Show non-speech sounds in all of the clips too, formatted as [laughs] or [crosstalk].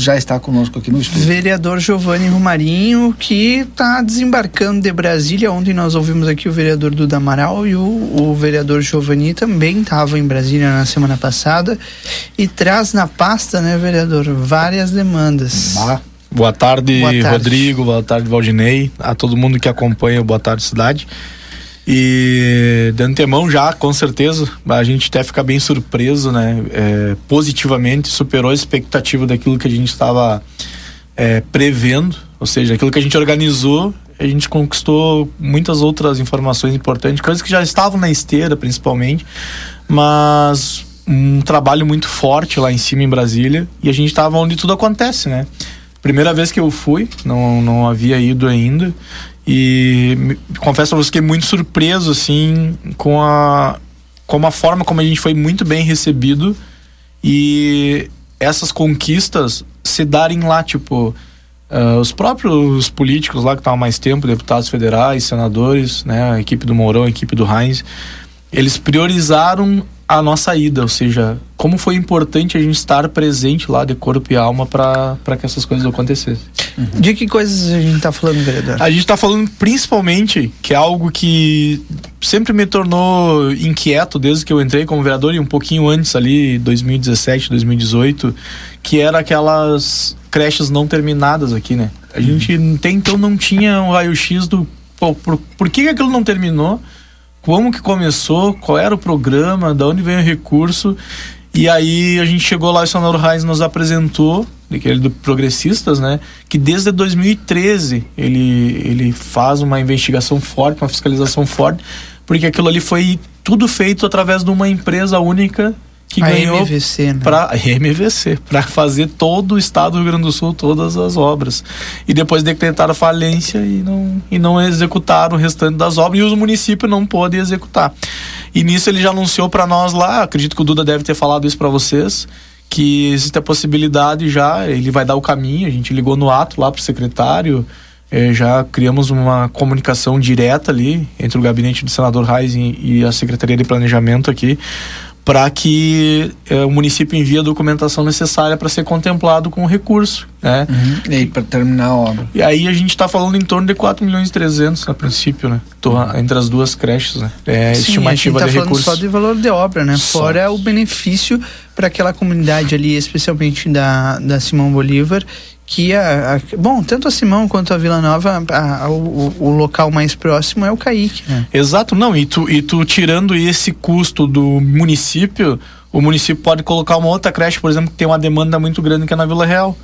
já está conosco aqui no estúdio. Vereador Giovanni Romarinho, que está desembarcando de Brasília. Ontem nós ouvimos aqui o vereador Duda Amaral e o, o vereador Giovanni também estava em Brasília na semana passada e traz na pasta, né, vereador, várias demandas. Bah. Boa tarde, boa tarde, Rodrigo. Boa tarde, Valdinei. A todo mundo que acompanha o Boa Tarde Cidade. E de antemão já, com certeza, a gente até fica bem surpreso, né? É, positivamente, superou a expectativa daquilo que a gente estava é, prevendo, ou seja, aquilo que a gente organizou, a gente conquistou muitas outras informações importantes, coisas que já estavam na esteira, principalmente, mas um trabalho muito forte lá em cima em Brasília e a gente estava onde tudo acontece, né? Primeira vez que eu fui, não, não havia ido ainda. E me, confesso pra você que fiquei muito surpreso, assim, com a, com a forma como a gente foi muito bem recebido. E essas conquistas se darem lá, tipo, uh, os próprios políticos lá que estavam mais tempo, deputados federais, senadores, né, a equipe do Mourão, a equipe do Heinz, eles priorizaram a nossa ida, ou seja, como foi importante a gente estar presente lá de corpo e alma para que essas coisas acontecessem. Uhum. De que coisas a gente está falando, vereador? A gente está falando principalmente que é algo que sempre me tornou inquieto desde que eu entrei como vereador e um pouquinho antes ali, 2017, 2018, que era aquelas creches não terminadas aqui, né? A gente uhum. até então não tinha um raio-x do pô, por, por que aquilo não terminou como que começou, qual era o programa, da onde veio o recurso. E aí a gente chegou lá, o senador Reis nos apresentou, daquele do Progressistas, né? Que desde 2013 ele, ele faz uma investigação forte, uma fiscalização forte, porque aquilo ali foi tudo feito através de uma empresa única que a ganhou MVC, né? para [laughs] MVC, para fazer todo o estado do Rio Grande do Sul todas as obras. E depois decretaram falência e não e não executaram o restante das obras e os municípios não podem executar. E nisso ele já anunciou para nós lá, acredito que o Duda deve ter falado isso para vocês, que existe a possibilidade já, ele vai dar o caminho, a gente ligou no ato lá pro secretário, eh, já criamos uma comunicação direta ali entre o gabinete do senador Reis e a Secretaria de Planejamento aqui para que é, o município envie a documentação necessária para ser contemplado com o recurso, né? Uhum. E aí para terminar a obra. E aí a gente está falando em torno de 4 milhões e 300 a princípio, né? Tô, uhum. Entre as duas creches, né? É Sim, estimativa a gente tá de falando só de valor de obra, né? Só. Fora o benefício para aquela comunidade ali, especialmente da, da Simão Bolívar, que a, a, bom, tanto a Simão quanto a Vila Nova, a, o, o, local mais próximo é o Caique. Né? Exato, não, e tu, e tu tirando esse custo do município, o município pode colocar uma outra creche, por exemplo, que tem uma demanda muito grande que é na Vila Real.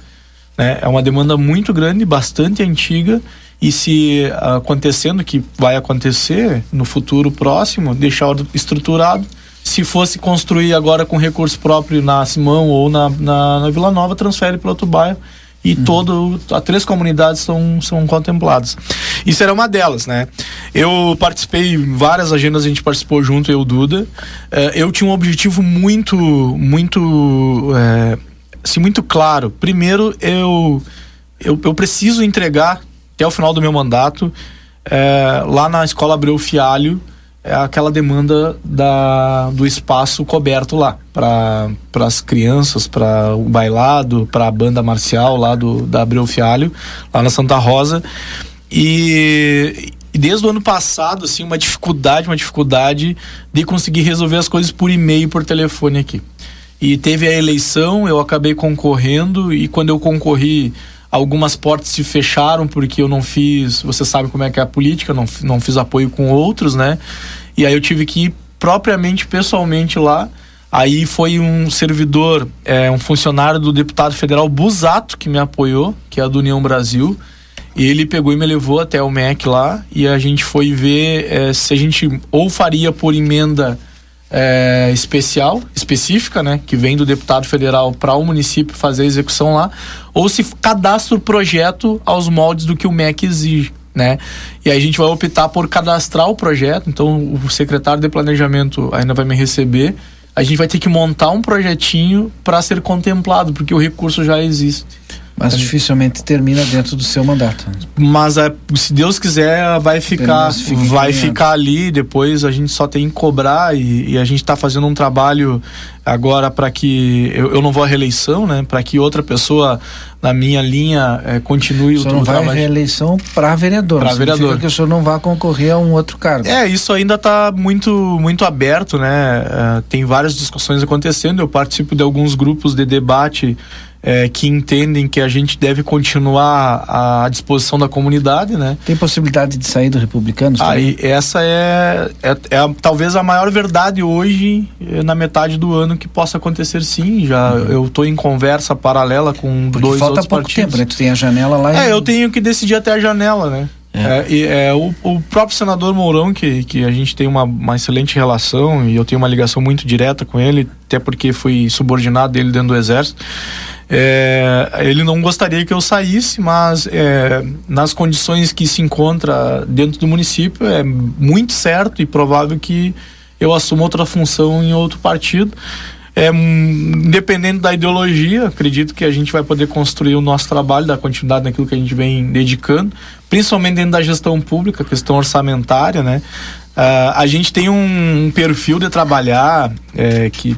Né? É uma demanda muito grande, bastante antiga, e se acontecendo, que vai acontecer no futuro próximo, deixar estruturado, se fosse construir agora com recurso próprio na Simão ou na, na, na Vila Nova, transfere para outro bairro e uhum. todo as três comunidades são, são contempladas. Isso era uma delas, né? Eu participei em várias agendas, a gente participou junto, eu, Duda. Uh, eu tinha um objetivo muito, muito, uh, assim, muito claro. Primeiro, eu, eu, eu preciso entregar até o final do meu mandato uh, lá na Escola Abreu Fialho aquela demanda da, do espaço coberto lá para as crianças, para o bailado, para a banda marcial lá do da Abreu Fialho, lá na Santa Rosa. E, e, desde o ano passado, assim, uma dificuldade, uma dificuldade de conseguir resolver as coisas por e-mail, por telefone aqui. E teve a eleição, eu acabei concorrendo e quando eu concorri algumas portas se fecharam porque eu não fiz, você sabe como é que é a política, não, não fiz apoio com outros, né? E aí eu tive que ir propriamente, pessoalmente lá. Aí foi um servidor, é, um funcionário do deputado federal Busato que me apoiou, que é do União Brasil. E ele pegou e me levou até o MEC lá e a gente foi ver é, se a gente ou faria por emenda é, especial, específica, né, que vem do deputado federal para o município fazer a execução lá, ou se cadastra o projeto aos moldes do que o MEC exige né? E aí a gente vai optar por cadastrar o projeto, então o secretário de planejamento ainda vai me receber. A gente vai ter que montar um projetinho para ser contemplado, porque o recurso já existe. Mas É. dificilmente termina dentro do seu mandato. Mas é, se Deus quiser, vai ficar, fica vai ficar ali. Depois a gente só tem que cobrar e, e a gente está fazendo um trabalho agora para que eu, eu não vou à reeleição, né? Para que outra pessoa na minha linha eh, continue O o, senhor não vai à trabalho. reeleição para vereador. Significa vereador. que o senhor não vai concorrer a um outro cargo. É, isso ainda está muito, muito aberto, né? Eh, tem várias discussões acontecendo. Eu participo de alguns grupos de debate eh, que entendem que a gente deve continuar à disposição da comunidade, né? Tem possibilidade de sair do republicano? Aí, essa é, é, é a- talvez a maior verdade hoje, eh, na metade do ano, que possa acontecer sim. Já eu estou em conversa paralela com Porque dois falta outros pouco partidos. tempo, né? Tu tem a janela lá É, e... eu tenho que decidir até a janela, né? É. É, e, é, o, o próprio senador Mourão, que, que a gente tem uma, uma excelente relação e eu tenho uma ligação muito direta com ele, até porque fui subordinado dele dentro do Exército. É, ele não gostaria que eu saísse, mas é, nas condições que se encontra dentro do município, é muito certo e provável que eu assuma outra função em outro partido. É, independente da ideologia, acredito que a gente vai poder construir o nosso trabalho, dar continuidade naquilo que a gente vem dedicando, principalmente dentro da gestão pública, questão orçamentária, né? Ah, a gente tem um, um perfil de trabalhar é, que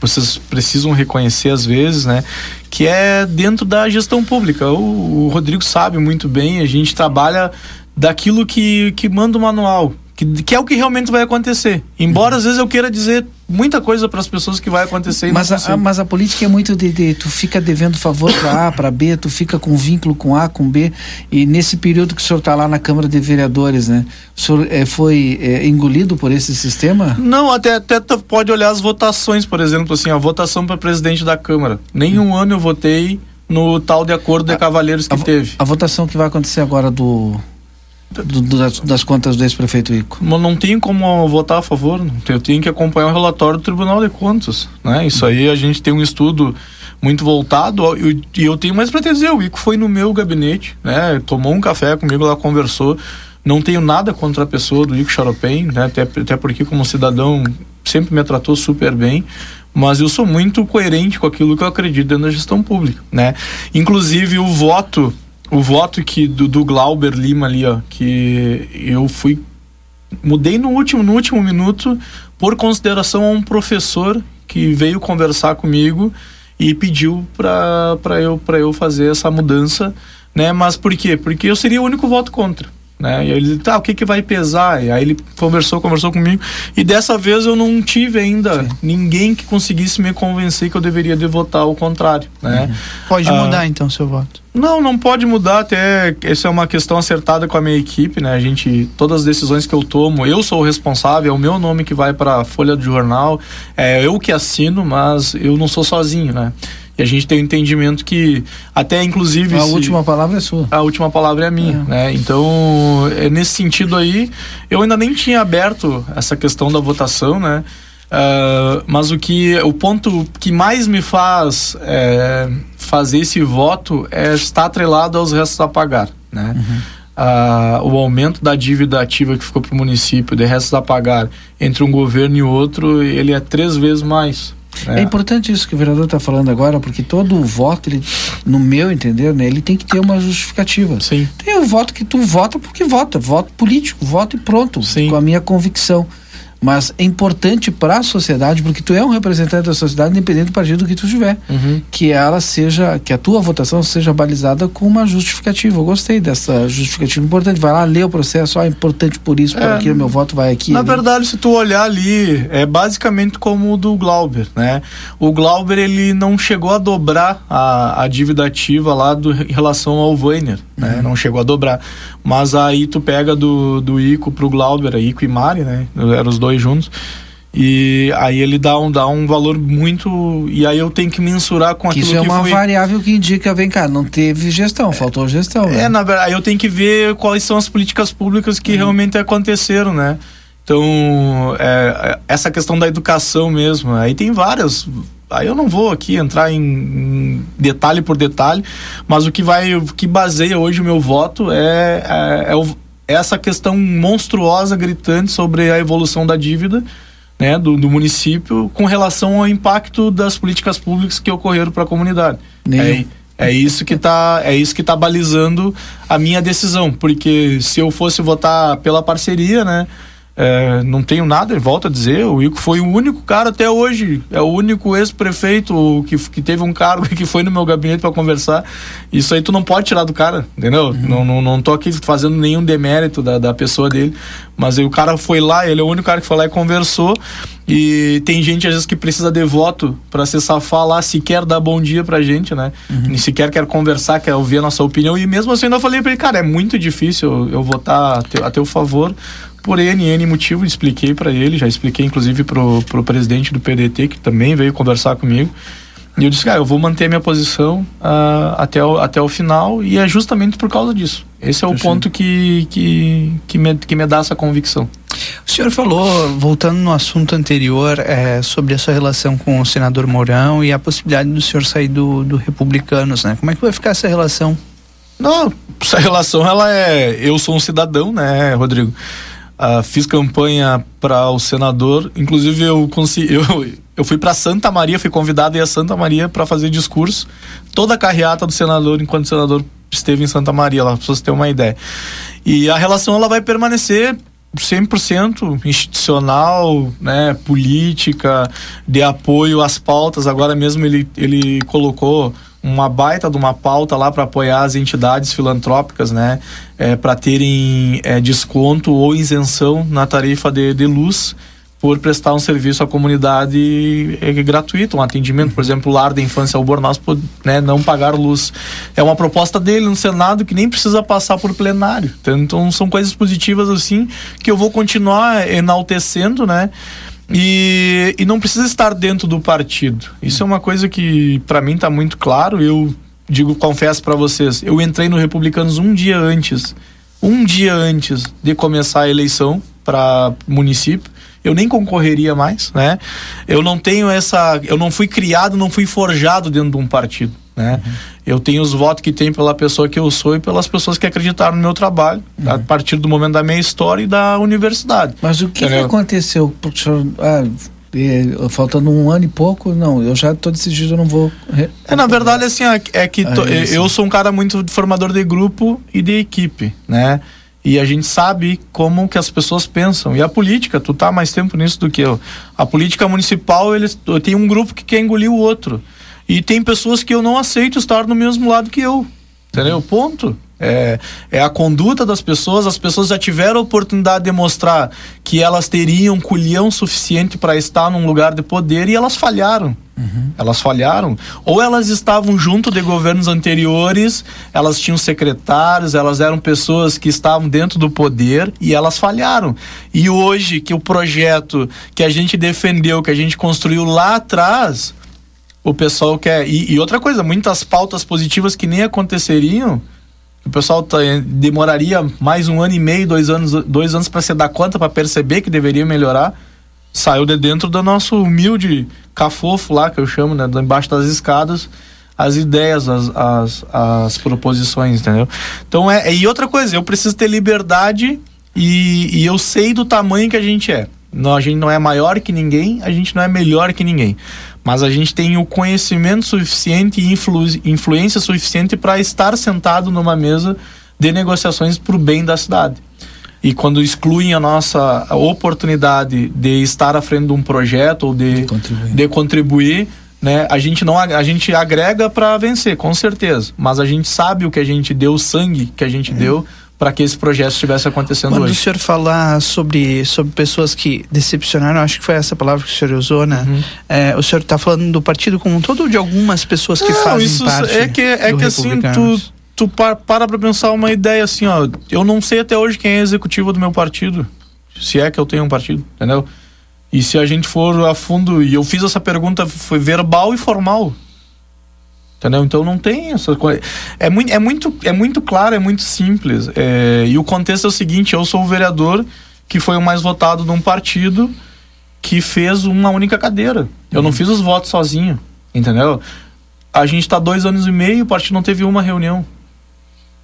vocês precisam reconhecer às vezes, né? Que é dentro da gestão pública. O, o Rodrigo sabe muito bem, a gente trabalha daquilo que, que manda o manual, que, que é o que realmente vai acontecer. Embora às vezes eu queira dizer muita coisa para as pessoas que vai acontecer Mas a, mas a política é muito de, de- tu fica devendo favor para A, para B, tu fica com vínculo com A, com B, e nesse período que o senhor está lá na Câmara de Vereadores, né? O senhor eh, foi eh, engolido por esse sistema? Não, até, até tu pode olhar as votações, por exemplo, assim, a votação para presidente da Câmara. Nenhum ano eu votei no tal de acordo de cavalheiros que A, teve. a votação que vai acontecer agora do- das, das contas do ex-prefeito Ico. Mas não tenho como votar a favor, eu tenho que acompanhar o relatório do Tribunal de Contas, né? Isso aí a gente tem um estudo muito voltado e e eu tenho mais para dizer, o Ico foi no meu gabinete, né? Tomou um café comigo lá, conversou. Não tenho nada contra a pessoa do Ico Charopem, né? Até, até porque como cidadão sempre me tratou super bem, mas eu sou muito coerente com aquilo que eu acredito dentro da gestão pública, né? Inclusive o voto, o voto que do, do Glauber Lima ali, ó, que eu fui mudei no último no último minuto por consideração a um professor que veio conversar comigo e pediu para eu para eu fazer essa mudança, né? Mas por quê? Porque eu seria o único voto contra. Né? E ele disse, tá, o que que vai pesar? E aí ele conversou, conversou comigo. E dessa vez eu não tive ainda ninguém que conseguisse me convencer que eu deveria de votar ao contrário, né? Pode Ah. mudar então seu voto. Não, não pode mudar até. Essa é uma questão acertada com a minha equipe, né? A gente, todas as decisões que eu tomo, eu sou o responsável, é o meu nome que vai para a folha do jornal, é eu que assino, mas eu não sou sozinho, né? E a gente tem o entendimento que, até inclusive. A se- última palavra é sua. a última palavra é minha, É. né? Então, é nesse sentido aí, eu ainda nem tinha aberto essa questão da votação, né? Ah, mas o que o ponto que mais me faz é, fazer esse voto é estar atrelado aos restos a pagar, né? Ah, o aumento da dívida ativa que ficou para o município, de restos a pagar entre um governo e outro, ele é três vezes mais. Né? É importante isso que o vereador está falando agora, porque todo o voto, ele, no meu entender, né, ele tem que ter uma justificativa. Sim. Tem o voto que tu vota porque vota, voto político, voto e pronto, Sim. com a minha convicção. Mas é importante para a sociedade, porque tu é um representante da sociedade, independente do partido que tu tiver, Uhum. que ela seja, que a tua votação seja balizada com uma justificativa. Eu gostei dessa justificativa importante. Vai lá, lê o processo, ah, é importante por isso, por É, aquilo, meu voto vai aqui. Na ali. verdade, se tu olhar ali, é basicamente como o do Glauber, né? O Glauber, ele não chegou a dobrar a, a dívida ativa lá do, em relação ao Weiner, né? Não chegou a dobrar. Mas aí tu pega do, do Ico pro Glauber, Ico e Mari, né? Eram os dois juntos. E aí ele dá um, dá um valor muito... E aí eu tenho que mensurar com que aquilo isso é que uma foi... variável que indica, vem cá, não teve gestão, faltou gestão. né? É, na verdade, aí eu tenho que ver quais são as políticas públicas Uhum. que realmente aconteceram, né? Então, é, é, essa questão da educação mesmo, aí tem várias. Aí eu não vou aqui entrar em, em detalhe por detalhe, mas o que vai, o que baseia hoje o meu voto é, é, é o- essa questão monstruosa, gritante sobre a evolução da dívida. Né, do, do município com relação ao impacto das políticas públicas que ocorreram para a comunidade. É, É isso que tá, é isso que tá balizando a minha decisão, porque se eu fosse votar pela parceria, né? É, não tenho nada, volto a dizer, o Ico foi o único cara até hoje, é o único ex-prefeito que, que teve um cargo e [laughs] que foi no meu gabinete para conversar. Isso aí tu não pode tirar do cara, entendeu? Uhum. Não, não, não tô aqui fazendo nenhum demérito da, da pessoa dele, mas aí o cara foi lá, ele é o único cara que foi lá e conversou. E tem gente às vezes que precisa de voto para se safar lá, sequer dar bom dia pra gente, né? Uhum. Nem sequer quer conversar, quer ouvir a nossa opinião. E mesmo assim, eu falei pra ele, cara, é muito difícil eu, eu votar a teu, a teu favor por N, N motivo, expliquei para ele, já expliquei inclusive pro, pro presidente do PDT, que também veio conversar comigo. E eu disse, cara, eu vou manter a minha posição uh, até, o, até o final e é justamente por causa disso. Esse é o ponto que, que, que, me, que me dá essa convicção. O senhor falou, voltando no assunto anterior, é, sobre a sua relação com o senador Mourão e a possibilidade do senhor sair do, do Republicanos, né? Como é que vai ficar essa relação? Não, essa relação, ela é... Eu sou um cidadão, né, Rodrigo? Uh, fiz campanha para o senador, inclusive eu consegui, [laughs] eu, eu fui para Santa Maria, fui convidado a Santa Maria para fazer discurso, toda a carreata do senador enquanto o senador esteve em Santa Maria, lá para vocês terem uma ideia. E a relação ela vai permanecer 100% institucional, né, política, de apoio às pautas. Agora mesmo ele, ele colocou uma baita de uma pauta lá para apoiar as entidades filantrópicas, né, é, para terem é, desconto ou isenção na tarifa de, de luz por prestar um serviço à comunidade é, gratuito, um atendimento, por exemplo, o lar da infância Albornoz, né, não pagar luz. É uma proposta dele no Senado que nem precisa passar por plenário. Então são coisas positivas assim que eu vou continuar enaltecendo, né? E, e não precisa estar dentro do partido. Isso é uma coisa que para mim está muito claro. Eu digo, confesso para vocês, eu entrei no Republicanos um dia antes, um dia antes de começar a eleição para município eu nem concorreria mais, né? Eu não tenho essa, eu não fui criado, não fui forjado dentro de um partido, né? Uhum. Eu tenho os votos que tem pela pessoa que eu sou e pelas pessoas que acreditaram no meu trabalho, uhum. a partir do momento da minha história e da universidade. Mas o que, que aconteceu, professor? Ah, é, faltando um ano e pouco, não, eu já estou decidido, eu não vou. É, na verdade, assim, é, é que to, eu sou um cara muito formador de grupo e de equipe, né? E a gente sabe como que as pessoas pensam. E a política, tu tá mais tempo nisso do que eu. A política municipal, eles tem um grupo que quer engolir o outro. E tem pessoas que eu não aceito estar no mesmo lado que eu. Entendeu? Ponto. É, é a conduta das pessoas. As pessoas já tiveram a oportunidade de mostrar que elas teriam culhão suficiente para estar num lugar de poder e elas falharam. Uhum. Elas falharam. Ou elas estavam junto de governos anteriores, elas tinham secretários, elas eram pessoas que estavam dentro do poder e elas falharam. E hoje que o projeto que a gente defendeu, que a gente construiu lá atrás, o pessoal quer. E, e outra coisa, muitas pautas positivas que nem aconteceriam. O pessoal tá, demoraria mais um ano e meio, dois anos, dois anos para se dar conta, para perceber que deveria melhorar saiu de dentro do nosso humilde cafofo lá, que eu chamo, né? Embaixo das escadas, as ideias, as, as, as proposições, entendeu? Então é. E outra coisa, eu preciso ter liberdade e, e eu sei do tamanho que a gente é. Não, a gente não é maior que ninguém, a gente não é melhor que ninguém. Mas a gente tem o conhecimento suficiente e influ, influência suficiente para estar sentado numa mesa de negociações para o bem da cidade. E quando excluem a nossa oportunidade de estar à frente de um projeto ou de, de contribuir, de contribuir né, a gente não a gente agrega para vencer, com certeza, mas a gente sabe o que a gente deu, o sangue que a gente é. deu para que esse projeto estivesse acontecendo Quando hoje. o senhor falar sobre, sobre pessoas que decepcionaram, acho que foi essa palavra que o senhor usou, né? Uhum. É, o senhor está falando do partido como um todo ou de algumas pessoas que não, fazem isso parte é que é que assim tu tu para para pensar uma ideia assim, ó. Eu não sei até hoje quem é executivo do meu partido. Se é que eu tenho um partido, entendeu? E se a gente for a fundo, e eu fiz essa pergunta, foi verbal e formal. Entendeu? Então não tem essa coisa. É muito, é muito, é muito claro, é muito simples. É, e o contexto é o seguinte: eu sou o vereador que foi o mais votado num partido que fez uma única cadeira. Eu não uhum. fiz os votos sozinho, entendeu? A gente está dois anos e meio, o partido não teve uma reunião.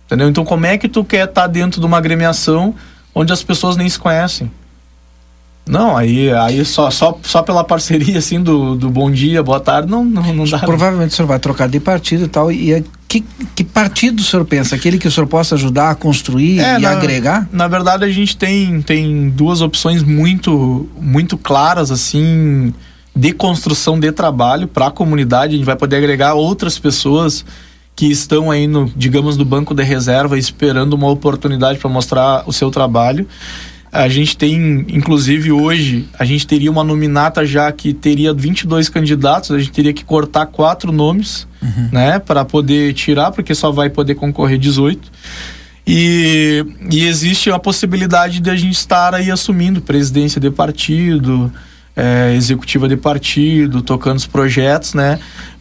Entendeu? Então, como é que tu quer estar tá dentro de uma agremiação onde as pessoas nem se conhecem? Não, aí, aí só, só, só pela parceria, assim, do, do bom dia, boa tarde, não, não, não dá. Provavelmente o senhor vai trocar de partido e tal, e é, que, que partido o senhor pensa? Aquele que o senhor possa ajudar a construir é, e na, agregar? Na verdade, a gente tem, tem duas opções muito, muito claras, assim, de construção de trabalho para a comunidade. A gente vai poder agregar outras pessoas que estão aí no, digamos, no banco de reserva esperando uma oportunidade para mostrar o seu trabalho. A gente tem, inclusive hoje, a gente teria uma nominata já que teria 22 candidatos, a gente teria que cortar quatro nomes, uhum. né, para poder tirar, porque só vai poder concorrer 18. E, e existe a possibilidade de a gente estar aí assumindo presidência de partido, é, executiva de partido, tocando os projetos, né?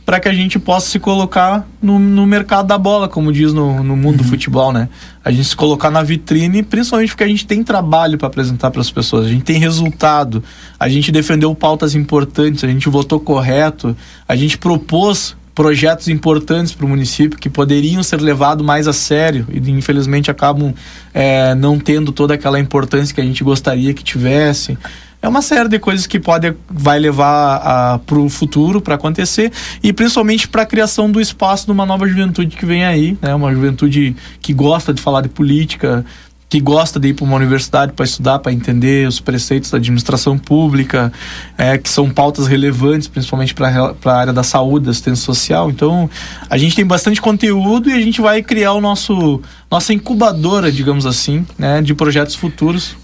Para que a gente possa se colocar no, no mercado da bola, como diz no, no mundo uhum. do futebol, né? A gente se colocar na vitrine, principalmente porque a gente tem trabalho para apresentar para as pessoas, a gente tem resultado, a gente defendeu pautas importantes, a gente votou correto, a gente propôs projetos importantes para o município que poderiam ser levados mais a sério e infelizmente acabam é, não tendo toda aquela importância que a gente gostaria que tivesse é uma série de coisas que pode vai levar para o futuro para acontecer e principalmente para a criação do espaço de uma nova juventude que vem aí, né? Uma juventude que gosta de falar de política, que gosta de ir para uma universidade para estudar, para entender os preceitos da administração pública, é, que são pautas relevantes, principalmente para a área da saúde, da assistência social. Então, a gente tem bastante conteúdo e a gente vai criar o nosso nossa incubadora, digamos assim, né, de projetos futuros,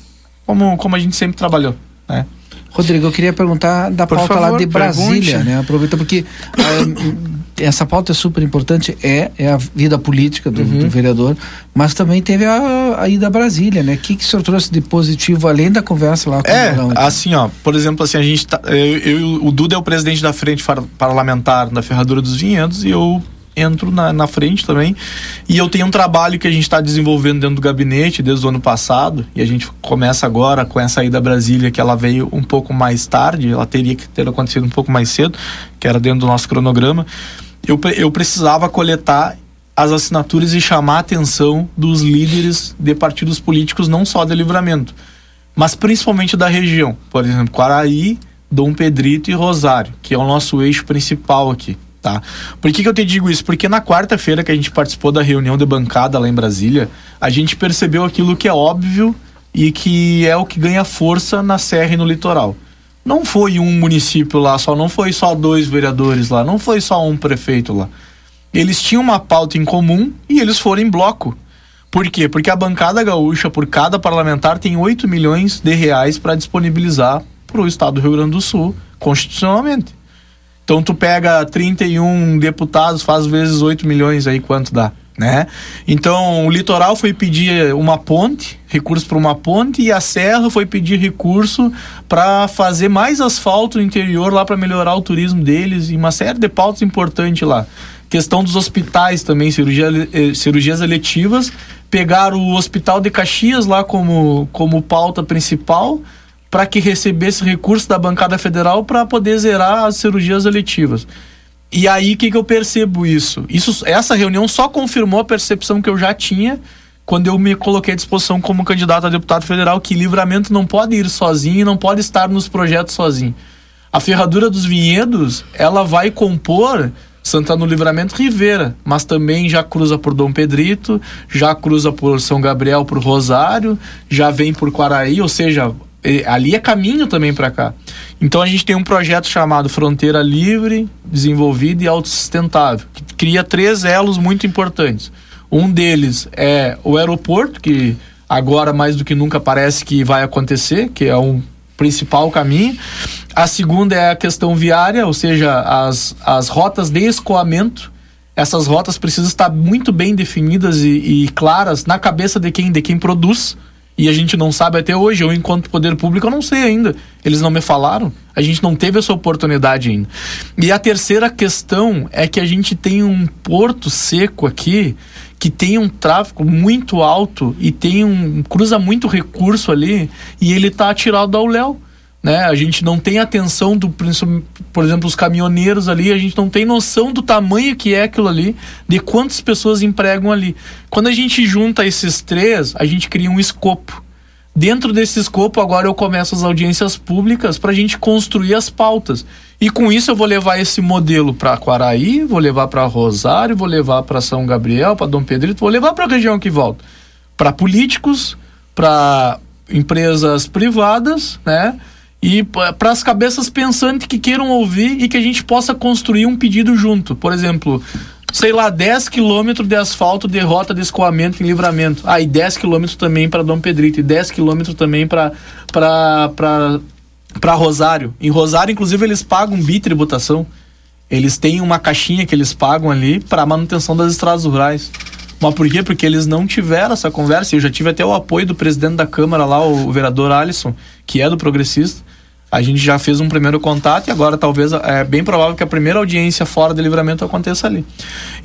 como, como a gente sempre trabalhou. Né? Rodrigo, eu queria perguntar da Por pauta favor, lá de Brasília, pergunte. né? Aproveita porque eh, essa pauta é super importante, é, é a vida política do, uhum. do vereador, mas também teve a, a ida a Brasília, né? O que, que o senhor trouxe de positivo, além da conversa lá com é, o assim, ó, por exemplo, assim, a gente tá, eu, eu, o Duda é o presidente da frente parlamentar da Ferradura dos Vinhedos e eu entro na, na frente também. E eu tenho um trabalho que a gente está desenvolvendo dentro do gabinete desde o ano passado, e a gente começa agora com essa ida a Brasília, que ela veio um pouco mais tarde, ela teria que ter acontecido um pouco mais cedo, que era dentro do nosso cronograma. Eu, eu precisava coletar as assinaturas e chamar a atenção dos líderes de partidos políticos, não só de livramento, mas principalmente da região. Por exemplo, Quaraí, Dom Pedrito e Rosário, que é o nosso eixo principal aqui. Tá? Por que, que eu te digo isso? Porque na quarta-feira que a gente participou da reunião de bancada lá em Brasília, a gente percebeu aquilo que é óbvio e que é o que ganha força na Serra e no litoral. Não foi um município lá só, não foi só dois vereadores lá, não foi só um prefeito lá. Eles tinham uma pauta em comum e eles foram em bloco. Por quê? Porque a bancada gaúcha, por cada parlamentar, tem 8 milhões de reais para disponibilizar para o estado do Rio Grande do Sul, constitucionalmente. Então tu pega 31 deputados, faz vezes 8 milhões aí quanto dá, né? Então o litoral foi pedir uma ponte, recurso para uma ponte e a serra foi pedir recurso para fazer mais asfalto no interior lá para melhorar o turismo deles e uma série de pautas importantes lá. Questão dos hospitais também, cirurgia, eh, cirurgias eletivas, pegar o hospital de Caxias lá como como pauta principal para que recebesse recurso da bancada federal para poder zerar as cirurgias eletivas. E aí que, que eu percebo isso? isso? Essa reunião só confirmou a percepção que eu já tinha quando eu me coloquei à disposição como candidato a deputado federal que livramento não pode ir sozinho não pode estar nos projetos sozinho. A ferradura dos vinhedos, ela vai compor Santana do Livramento Rivera, mas também já cruza por Dom Pedrito, já cruza por São Gabriel, por Rosário, já vem por Quaraí, ou seja, ali é caminho também para cá. Então a gente tem um projeto chamado Fronteira Livre, Desenvolvida e Autossustentável, que cria três elos muito importantes. Um deles é o aeroporto, que agora mais do que nunca parece que vai acontecer, que é um principal caminho. A segunda é a questão viária, ou seja, as, as rotas de escoamento. Essas rotas precisam estar muito bem definidas e, e claras na cabeça de quem, de quem produz e a gente não sabe até hoje. Eu, enquanto poder público, eu não sei ainda. Eles não me falaram. A gente não teve essa oportunidade ainda. E a terceira questão é que a gente tem um porto seco aqui que tem um tráfego muito alto e tem um cruza muito recurso ali e ele está atirado ao léu né? A gente não tem atenção do, por exemplo, os caminhoneiros ali, a gente não tem noção do tamanho que é aquilo ali, de quantas pessoas empregam ali. Quando a gente junta esses três, a gente cria um escopo. Dentro desse escopo, agora eu começo as audiências públicas para a gente construir as pautas. E com isso eu vou levar esse modelo para Quaraí, vou levar para Rosário, vou levar para São Gabriel, para Dom Pedrito, vou levar para a região que volta. Para políticos, para empresas privadas, né? E para as cabeças pensantes que queiram ouvir e que a gente possa construir um pedido junto. Por exemplo, sei lá, 10 quilômetros de asfalto de rota de escoamento em livramento. Ah, e 10 quilômetros também para Dom Pedrito, e 10 quilômetros também para para Rosário. Em Rosário, inclusive, eles pagam bitributação. Eles têm uma caixinha que eles pagam ali para manutenção das estradas rurais. Mas por quê? Porque eles não tiveram essa conversa. Eu já tive até o apoio do presidente da Câmara lá, o vereador Alisson, que é do progressista a gente já fez um primeiro contato e agora talvez é bem provável que a primeira audiência fora de livramento aconteça ali.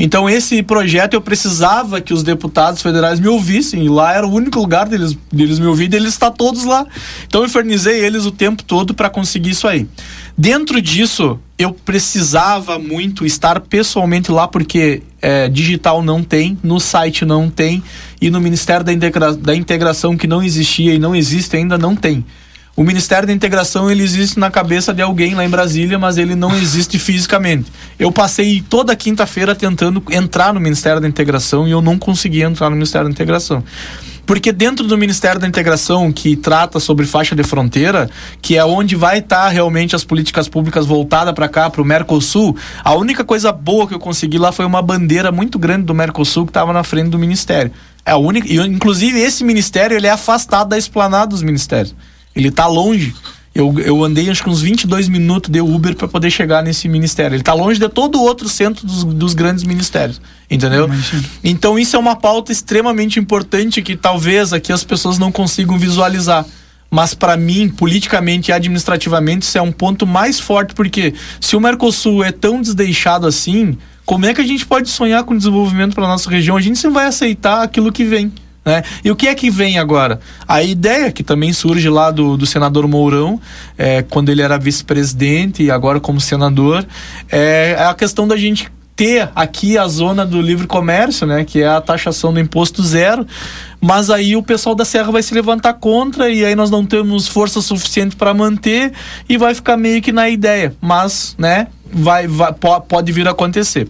Então esse projeto eu precisava que os deputados federais me ouvissem e lá era o único lugar deles, deles me ouvir e eles estão todos lá. Então eu infernizei eles o tempo todo para conseguir isso aí. Dentro disso, eu precisava muito estar pessoalmente lá porque é, digital não tem, no site não tem e no Ministério da, Integra da Integração que não existia e não existe ainda não tem. O Ministério da Integração ele existe na cabeça de alguém lá em Brasília, mas ele não existe fisicamente. Eu passei toda quinta-feira tentando entrar no Ministério da Integração e eu não consegui entrar no Ministério da Integração. Porque dentro do Ministério da Integração, que trata sobre faixa de fronteira, que é onde vai estar tá realmente as políticas públicas voltadas para cá, para o Mercosul, a única coisa boa que eu consegui lá foi uma bandeira muito grande do Mercosul que estava na frente do Ministério. É a única, e, inclusive esse ministério ele é afastado da esplanada dos ministérios. Ele tá longe. Eu, eu andei acho que uns 22 minutos de Uber para poder chegar nesse ministério. Ele tá longe de todo o outro centro dos, dos grandes ministérios. Entendeu? Então isso é uma pauta extremamente importante que talvez aqui as pessoas não consigam visualizar. Mas para mim, politicamente e administrativamente, isso é um ponto mais forte, porque se o Mercosul é tão desdeixado assim, como é que a gente pode sonhar com desenvolvimento para nossa região? A gente sempre vai aceitar aquilo que vem. Né? E o que é que vem agora? A ideia que também surge lá do, do senador Mourão, é, quando ele era vice-presidente e agora como senador, é, é a questão da gente ter aqui a zona do livre comércio, né, que é a taxação do imposto zero, mas aí o pessoal da Serra vai se levantar contra e aí nós não temos força suficiente para manter e vai ficar meio que na ideia, mas, né, vai, vai pode vir a acontecer.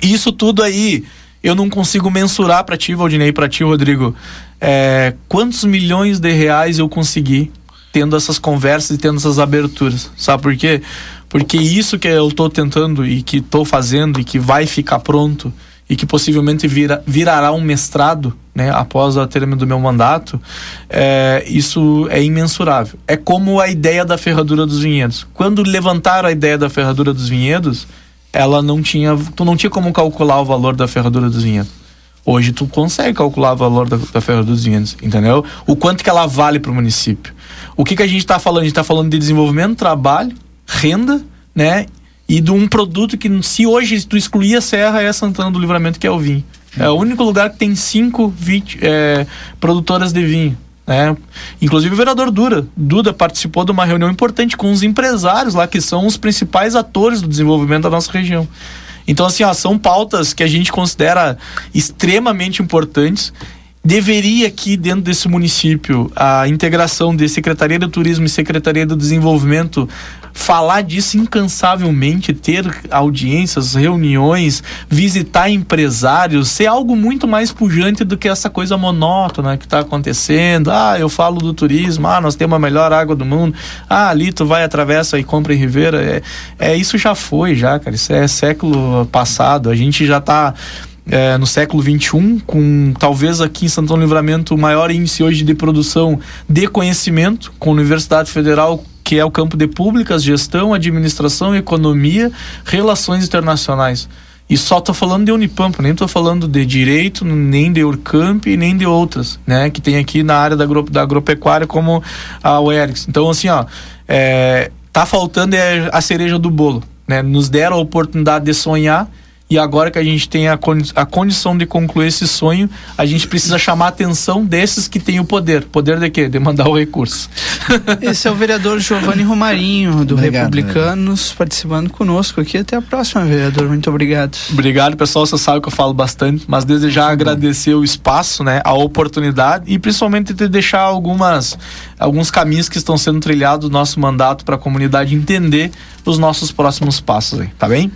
Isso tudo aí eu não consigo mensurar para ti, Valdinei, para ti, Rodrigo, é, quantos milhões de reais eu consegui tendo essas conversas e tendo essas aberturas. Sabe por quê? Porque isso que eu estou tentando e que estou fazendo e que vai ficar pronto e que possivelmente vira, virará um mestrado, né, após o término do meu mandato, é, isso é imensurável. É como a ideia da ferradura dos vinhedos. Quando levantaram a ideia da ferradura dos vinhedos, ela não tinha, tu não tinha como calcular o valor da ferradura dos vinhedos. Hoje tu consegue calcular o valor da, da ferradura dos vinhedos, entendeu? O quanto que ela vale para o município. O que que a gente está falando? A gente está falando de desenvolvimento, trabalho, renda, né? E de um produto que se hoje tu excluir a serra é Santana do Livramento que é o vinho. É o único lugar que tem cinco é, produtoras de vinho. Né? Inclusive o vereador Duda, Duda participou de uma reunião importante com os empresários lá, que são os principais atores do desenvolvimento da nossa região. Então, assim, ó, são pautas que a gente considera extremamente importantes deveria aqui dentro desse município a integração de Secretaria do Turismo e Secretaria do Desenvolvimento falar disso incansavelmente, ter audiências, reuniões, visitar empresários, ser algo muito mais pujante do que essa coisa monótona que está acontecendo. Ah, eu falo do turismo, ah, nós temos a melhor água do mundo, ah, ali tu vai, atravessa e compra em Ribeira. É, é isso já foi, já, cara. Isso é século passado. A gente já está é, no século XXI, com talvez aqui em Santão Livramento o maior índice hoje de produção de conhecimento, com a Universidade Federal, que é o campo de públicas, gestão, administração, economia, relações internacionais. E só estou falando de Unipampa, nem estou falando de direito, nem de Urcamp, nem de outras, né? Que tem aqui na área da, agro, da agropecuária, como a UERGS. Então, assim, ó, é, tá faltando é a cereja do bolo, né? Nos deram a oportunidade de sonhar e agora que a gente tem a, condi a condição de concluir esse sonho, a gente precisa chamar a atenção desses que têm o poder. Poder de quê? De mandar o recurso. [laughs] Esse é o vereador Giovanni Romarinho, do obrigado, Republicanos, participando conosco aqui. Até a próxima, vereador. Muito obrigado. Obrigado, pessoal. Você sabe que eu falo bastante, mas desejar agradecer o espaço, né, a oportunidade e principalmente de deixar algumas, alguns caminhos que estão sendo trilhados do nosso mandato para a comunidade entender os nossos próximos passos aí, tá bem?